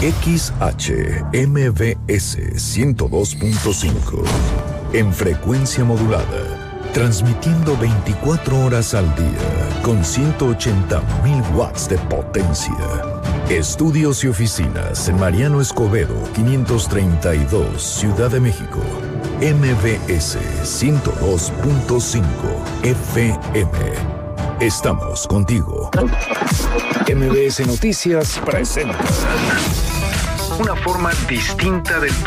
XHMBS 102.5 en frecuencia modulada, transmitiendo 24 horas al día con 180.000 watts de potencia. Estudios y oficinas en Mariano Escobedo 532, Ciudad de México. MBS 102.5 FM. Estamos contigo. MBS Noticias presenta una forma distinta del